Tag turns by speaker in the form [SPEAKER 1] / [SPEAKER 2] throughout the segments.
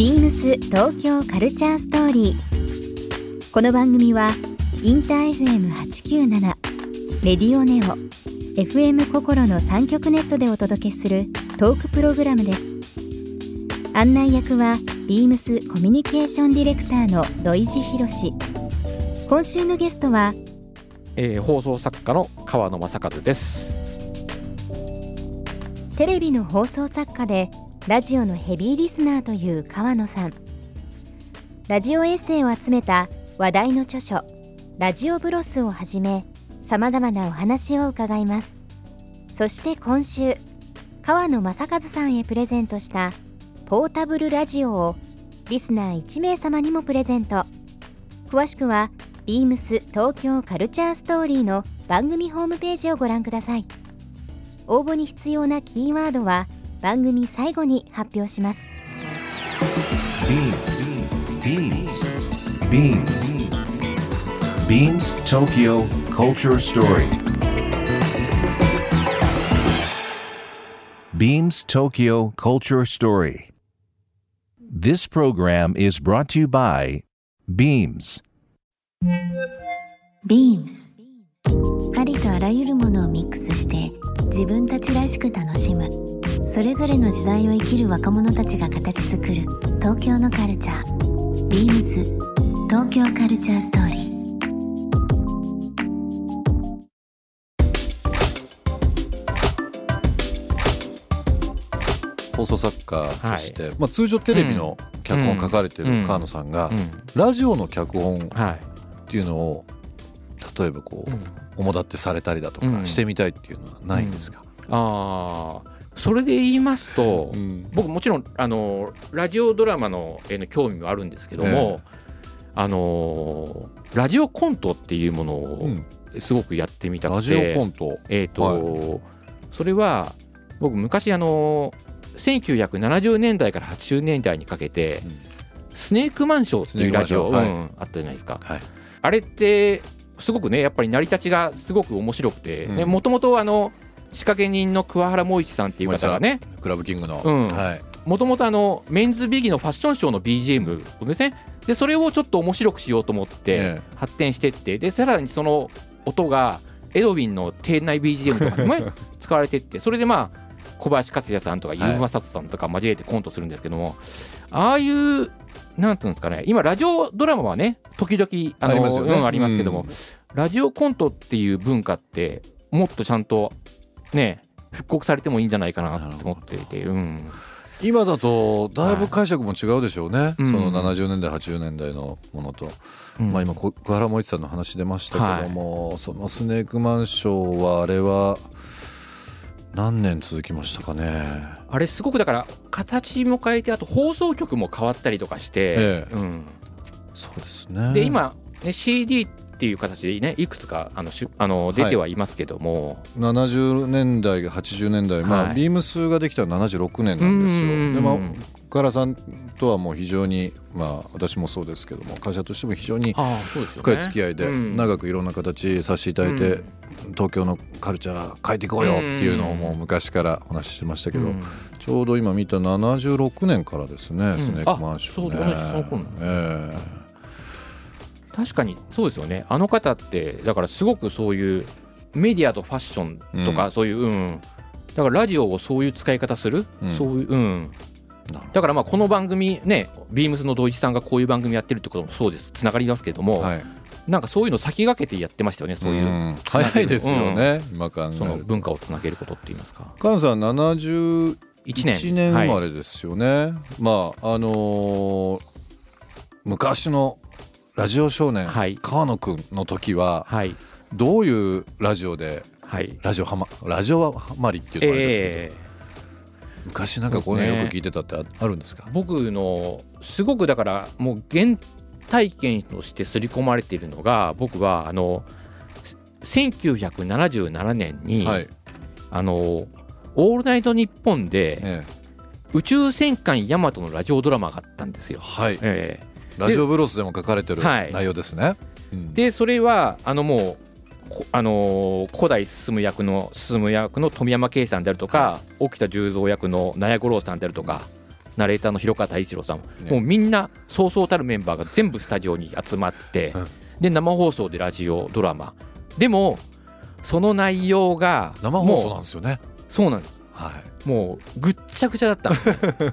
[SPEAKER 1] ビームス東京カルチャーストーリー。この番組はインター FM897 レディオネオ FM 心の三極ネットでお届けするトークプログラムです。案内役はビームスコミュニケーションディレクターの土井博志。今週のゲストは
[SPEAKER 2] えー放送作家の川野正和です。
[SPEAKER 1] テレビの放送作家でラジオのヘビーリスナーという川野さん。ラジオエッセイを集めた話題の著書「ラジオブロス」をはじめさまざまなお話を伺います。そして今週川野正和さんへプレゼントしたポータブルラジオをリスナー1名様にもプレゼント。詳しくはビームス東京カルチャーストーリーの番組ホームページをご覧ください。応募に必要なキーワードは番組最後に発表します
[SPEAKER 3] Beams. Beams. Beams. Beams Tokyo Culture Story. Beams Tokyo Culture Story. This program is brought to you by Beams.
[SPEAKER 4] Beams ありとあらゆるものをミックスして自分たちらしく楽しむそれぞれの時代を生きる若者たちが形作る東京のカルチャー。Beams 東京カルチャーストーリー
[SPEAKER 5] 放送作家として、まあ、通常テレビの脚本を書かれてる川野さんが、
[SPEAKER 2] うん、
[SPEAKER 5] ラジオの脚本っ
[SPEAKER 2] はい。
[SPEAKER 5] ていうのを例えばこう、
[SPEAKER 2] うん。
[SPEAKER 5] 主立ってされたりだとか
[SPEAKER 2] うん。
[SPEAKER 5] してみたいっていうのはないんですか、
[SPEAKER 2] ああ、それで言いますと、
[SPEAKER 5] うん。
[SPEAKER 2] 僕もちろんあのラジオドラマのへの興味もあるんですけども、
[SPEAKER 5] え
[SPEAKER 2] あのラジオコントっていうものを
[SPEAKER 5] うん。
[SPEAKER 2] すごくやってみたくて、
[SPEAKER 5] ラジオコント。
[SPEAKER 2] えっ、と、それは僕昔あの1970年代から80年代にかけて、
[SPEAKER 5] うん。
[SPEAKER 2] スネークマンショーっていうラジオ、
[SPEAKER 5] スネークマンショー
[SPEAKER 2] うんあったじゃないですか。
[SPEAKER 5] はい。
[SPEAKER 2] あれってすごくねやっぱり成り立ちがすごく面白くて
[SPEAKER 5] うん。
[SPEAKER 2] もともとあの仕掛け人の桑原萌一さんっていう方がね
[SPEAKER 5] クラブキングの、
[SPEAKER 2] うん。
[SPEAKER 5] はい、
[SPEAKER 2] もともとあのメンズビギのファッションショーの BGM をですね。でそれをちょっと面白くしようと思って
[SPEAKER 5] え
[SPEAKER 2] 発展してって。でさらにその音がエドウィンの店内 BGM とかにもね 使われてって。それでまあ小林克也さんとか
[SPEAKER 5] はい。
[SPEAKER 2] ユーマサトさんとか交えてコントするんですけども、ああいうなんていうんですかね今ラジオドラマはね時々あの
[SPEAKER 5] あります
[SPEAKER 2] けども、
[SPEAKER 5] うん。
[SPEAKER 2] ラジオコントっていう文化ってもっとちゃんとね復刻されてもいいんじゃないかなって思っていて、うん、
[SPEAKER 5] 今だとだいぶ解釈も違うでしょうね、
[SPEAKER 2] うん。
[SPEAKER 5] その70年代80年代のものと、
[SPEAKER 2] うん。
[SPEAKER 5] まあ今こ桑原萌一さんの話出ましたけども、そのスネークマンショーはあれは何年続きましたかね？
[SPEAKER 2] あれすごくだから形も変えてあと放送局も変わったりとかして、
[SPEAKER 5] ええ。
[SPEAKER 2] うん、
[SPEAKER 5] そうですね。
[SPEAKER 2] で今、ね、CD っていう形でねいくつかあのしゅあの出てはいますけども、
[SPEAKER 5] 70年代80年代、まあ
[SPEAKER 2] はい。
[SPEAKER 5] ビームスができたのは76年なんですよ。
[SPEAKER 2] うん
[SPEAKER 5] でまあ岡原さんとはもう非常にまあ私もそうですけども会社としても非常に深い付き合いで
[SPEAKER 2] うん。
[SPEAKER 5] 長くいろんな形させていただいて、東京のカルチャー変えていこうよっていうのをもう昔からお話ししてましたけど、
[SPEAKER 2] うん。
[SPEAKER 5] ちょうど今見た76年からですね、
[SPEAKER 2] ん
[SPEAKER 5] スネークマンションね
[SPEAKER 2] 確かにそうですよね。あの方ってだからすごくそういうメディアとファッションとか、
[SPEAKER 5] うん。
[SPEAKER 2] そういう、うん、だからラジオをそういう使い方する、
[SPEAKER 5] うん。
[SPEAKER 2] そういう、うん。だからまあこの番組ねビームスの土井さんがこういう番組やってるってこともそうです。つながりますけども、
[SPEAKER 5] えはい、
[SPEAKER 2] なんかそういうの先駆けてやってましたよねそういう、
[SPEAKER 5] ん。早いですよね、今考え
[SPEAKER 2] その文化をつなげることって言いますか。
[SPEAKER 5] 菅野さん71
[SPEAKER 2] 1年
[SPEAKER 5] 年。生ま
[SPEAKER 2] はい。
[SPEAKER 5] れですよね、まああのー昔のラジオ少年、
[SPEAKER 2] はい。
[SPEAKER 5] 川野くんの時は
[SPEAKER 2] はい。
[SPEAKER 5] どういうラジオで
[SPEAKER 2] はい。
[SPEAKER 5] ラジオはまラジオはまりっていうのはあれですけど、
[SPEAKER 2] え
[SPEAKER 5] 昔なんかこういうのよく聞いてたってああるんですか？
[SPEAKER 2] ー僕のすごくだからもう原体験として刷り込まれているのが僕はあの1977年に、
[SPEAKER 5] はい、
[SPEAKER 2] あの「オールナイトニッポン」で
[SPEAKER 5] え「
[SPEAKER 2] 宇宙戦艦ヤマト」のラジオドラマがあったんです
[SPEAKER 5] え
[SPEAKER 2] よ。
[SPEAKER 5] はい。
[SPEAKER 2] え
[SPEAKER 5] ラジオブロスでも書かれてる
[SPEAKER 2] はい。
[SPEAKER 5] 内容ですね、うん。
[SPEAKER 2] ーでそれはあのもうこあのー古代進役の進役の富山圭さんであるとか沖田十三役の納屋五郎さんであるとかナレーターの広川太一郎さん、
[SPEAKER 5] ね。
[SPEAKER 2] もうみんなそうそうたるメンバーが全部スタジオに集まって、
[SPEAKER 5] うん。
[SPEAKER 2] で生放送でラジオドラマ。でもその内容が
[SPEAKER 5] 生放送なんですよね。
[SPEAKER 2] そうなんです。
[SPEAKER 5] はい。
[SPEAKER 2] もうぐっちゃぐちゃだったの。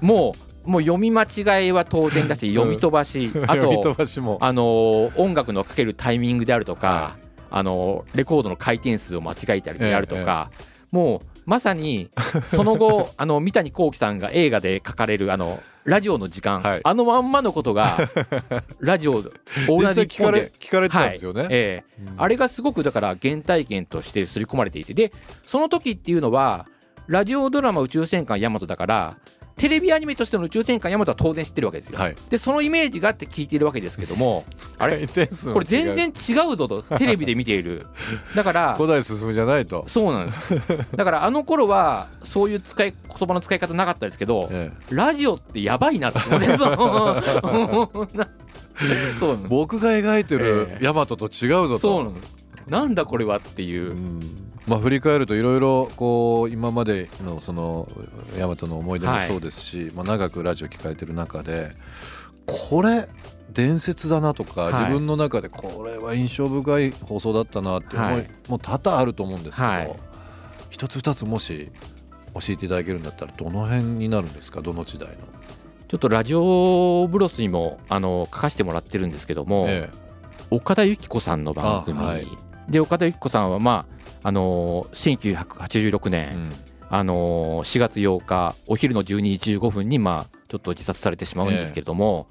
[SPEAKER 2] もうもう読み間違いは当然だし読み飛ばし、あと
[SPEAKER 5] ばしも。
[SPEAKER 2] あのー音楽のかけるタイミングであるとか、あのーレコードの回転数を間違えたりであるとか、もうまさにその後 あの三谷幸喜さんが映画で書かれるあのラジオの時間、
[SPEAKER 5] はい。
[SPEAKER 2] あのまんまのことが ラジオオーナーで。
[SPEAKER 5] 聞かれてたんですよね、
[SPEAKER 2] はい。ええ。
[SPEAKER 5] うん
[SPEAKER 2] あれがすごくだから原体験として刷り込まれていてでその時っていうのはラジオドラマ「宇宙戦艦ヤマト」だからテレビアニメとしての宇宙戦艦ヤマトは当然知ってるわけですよ。
[SPEAKER 5] はい。
[SPEAKER 2] でそのイメージがあって聞いているわけですけども あれ？これ全然違うぞとテレビで見ている。だから
[SPEAKER 5] 古代進むじゃないと、
[SPEAKER 2] そうなんです。だからあの頃はそういう使い言葉の使い方なかったですけど
[SPEAKER 5] ええ。
[SPEAKER 2] ラジオってやばいなって思って
[SPEAKER 5] 僕が描いてる
[SPEAKER 2] ええ。
[SPEAKER 5] ヤマトと違うぞと、
[SPEAKER 2] そうなんだこれはっていう。う、
[SPEAKER 5] んまあ振り返るといろいろこう今までのそのヤマトの思い出もそうですし、まあ長くラジオ聞かれてる中でこれ伝説だなとか、
[SPEAKER 2] はい。
[SPEAKER 5] 自分の中でこれは印象深い放送だったなって思い、
[SPEAKER 2] はい
[SPEAKER 5] もう多々あると思うんですけど、
[SPEAKER 2] はい。
[SPEAKER 5] 一つ二つもし教えていただけるんだったらどの辺になるんですか？どの時代の？
[SPEAKER 2] ちょっとラジオブロスにもあの書かせてもらってるんですけども、
[SPEAKER 5] え
[SPEAKER 2] 岡田由紀子さんの番組、で岡田由紀子さんはまああの1986
[SPEAKER 5] え
[SPEAKER 2] 年、
[SPEAKER 5] うん。
[SPEAKER 2] あの4月8日お昼の12時15分にまあちょっと自殺されてしまうんですけれども、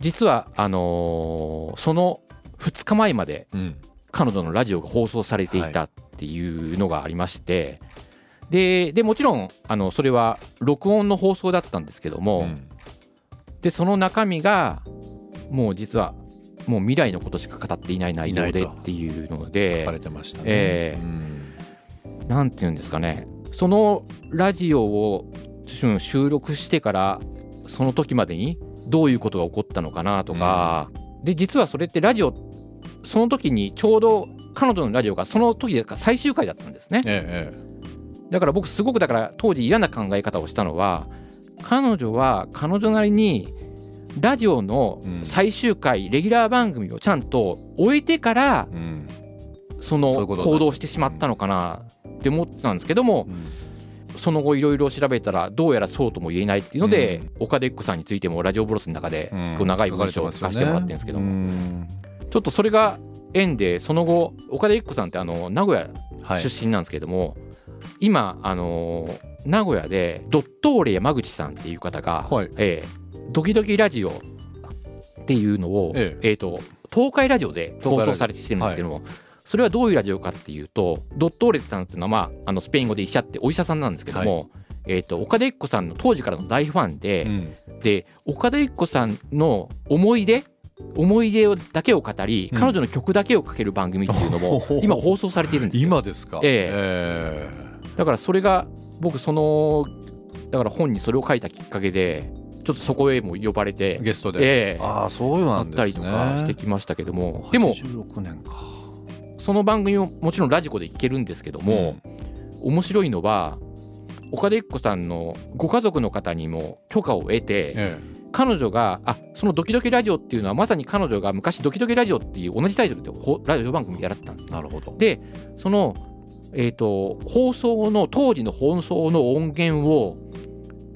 [SPEAKER 2] 実はあのその2日前まで
[SPEAKER 5] うん。
[SPEAKER 2] 彼女のラジオが放送されていたっていうのがありまして、ででもちろんあのそれは録音の放送だったんですけども、
[SPEAKER 5] うん。
[SPEAKER 2] でその中身がもう実はもう未来のことしか語っていない内容でっていうので
[SPEAKER 5] 書かれてましたね。
[SPEAKER 2] ええ。
[SPEAKER 5] うん。
[SPEAKER 2] なんていうんですかね。そのラジオをうん収録してからその時までにどういうことが起こったのかなとか、で実はそれってラジオその時にちょうど彼女のラジオがその時で最終回だったんですね。
[SPEAKER 5] えええ。
[SPEAKER 2] だから僕すごくだから当時嫌な考え方をしたのは彼女は彼女なりにラジオの最終回、レギュラー番組をちゃんと終えてから
[SPEAKER 5] えうん。
[SPEAKER 2] その行動してしまったのかなって思ってたんですけども
[SPEAKER 5] うん。
[SPEAKER 2] その後いろいろ調べたらどうやらそうとも言えないっていうので、
[SPEAKER 5] うん。
[SPEAKER 2] 岡田由紀子さんについてもラジオブロスの中で
[SPEAKER 5] うん。
[SPEAKER 2] 結構長い文章を書かせてもらってるんですけども、
[SPEAKER 5] うん。
[SPEAKER 2] ちょっとそれが縁でその後岡田由紀子さんってあの名古屋
[SPEAKER 5] はい。
[SPEAKER 2] 出身なんですけども、今あの名古屋でドットーレ山口さんっていう方が、
[SPEAKER 5] はい。
[SPEAKER 2] えードキドキラジオっていうのを、
[SPEAKER 5] え
[SPEAKER 2] え。ーと東海ラジオで放送されてきてるんですけども、それはどういうラジオかっていうとドットーレさんっていうのは、まあ、あのスペイン語で医者ってお医者さんなんですけども、えー、と岡田由紀子さんの当時からの大ファンで、
[SPEAKER 5] うん。
[SPEAKER 2] で岡田由紀子さんの思い出思い出をだけを語り、
[SPEAKER 5] うん。
[SPEAKER 2] 彼女の曲だけをかける番組っていうのも 今放送されているんですよ。
[SPEAKER 5] 今ですか？
[SPEAKER 2] え
[SPEAKER 5] え。
[SPEAKER 2] だからそれが僕そのだから本にそれを書いたきっかけでちょっとそこへも呼ばれ
[SPEAKER 5] え
[SPEAKER 2] て、
[SPEAKER 5] ゲストで。
[SPEAKER 2] ええ。
[SPEAKER 5] ああそうな
[SPEAKER 2] あったりと
[SPEAKER 5] んですね
[SPEAKER 2] かしてきましたけども、でも
[SPEAKER 5] 86年か。
[SPEAKER 2] その番組ももちろんラジコで聞けるんですけども、面白いのは岡田由紀子さんのご家族の方にも許可を得て、
[SPEAKER 5] え
[SPEAKER 2] 彼女があそのドキドキラジオっていうのはまさに彼女が昔ドキドキラジオっていう同じタイトルでほラジオ番組やられてたんです。
[SPEAKER 5] えなるほど。
[SPEAKER 2] でその、えー、と放送の当時の放送の音源を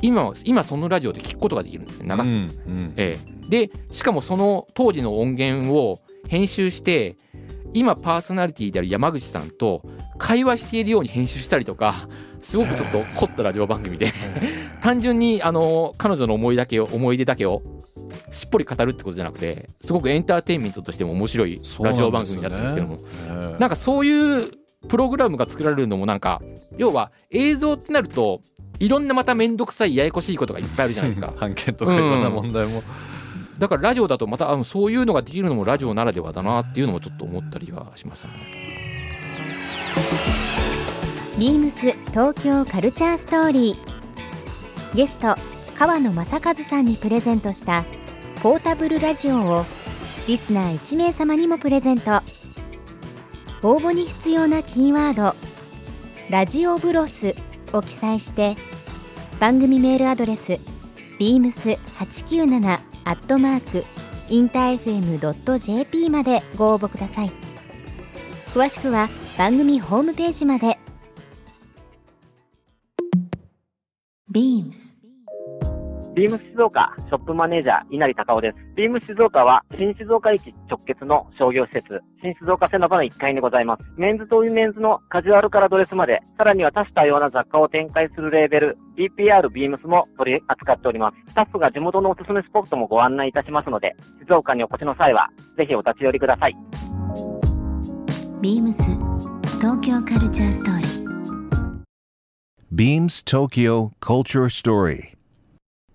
[SPEAKER 2] 今は今そのラジオで聞くことができるんですね。流す。んです、
[SPEAKER 5] うんうん。
[SPEAKER 2] ええ。でしかもその当時の音源を編集して今パーソナリティである山口さんと会話しているように編集したりとかすごくちょっと凝ったラジオ番組で 単純にあの彼女の思いだけを思い出だけをしっぽり語るってことじゃなくてすごくエンターテインメントとしても面白いラジオ番組だったんですけども。
[SPEAKER 5] ええ
[SPEAKER 2] なんかそういうプログラムが作られるのもなんか要は映像ってなるといろんなまた面倒くさいややこしいことがいっぱいあるじゃないですか。
[SPEAKER 5] 判決とかいろんな問題も。
[SPEAKER 2] だからラジオだとまたあのそういうのができるのもラジオならではだなっていうのもちょっと思ったりはしましたね。
[SPEAKER 1] ビームス東京カルチャーストーリー。ゲスト川野正和さんにプレゼントしたポータブルラジオをリスナー1名様にもプレゼント応募に必要なキーワード「ラジオブロス」を記載して番組メールアドレス beams897 アットマークインター FM.jp までご応募ください。詳しくは番組ホームページまで。
[SPEAKER 4] Beams
[SPEAKER 6] ビームス静岡ショップマネージャー稲荷隆夫です。ビームス静岡は新静岡駅直結の商業施設、新静岡セノバの1階にございます。メンズとウィメンズのカジュアルからドレスまで、さらには多種多様な雑貨を展開するレーベル、DPR ビームスも取り扱っております。スタッフが地元のおすすめスポットもご案内いたしますので、静岡にお越しの際は、ぜひお立ち寄りください。
[SPEAKER 4] ビームス東京カルチャーストーリー
[SPEAKER 3] Beams Tokyo Culture Story.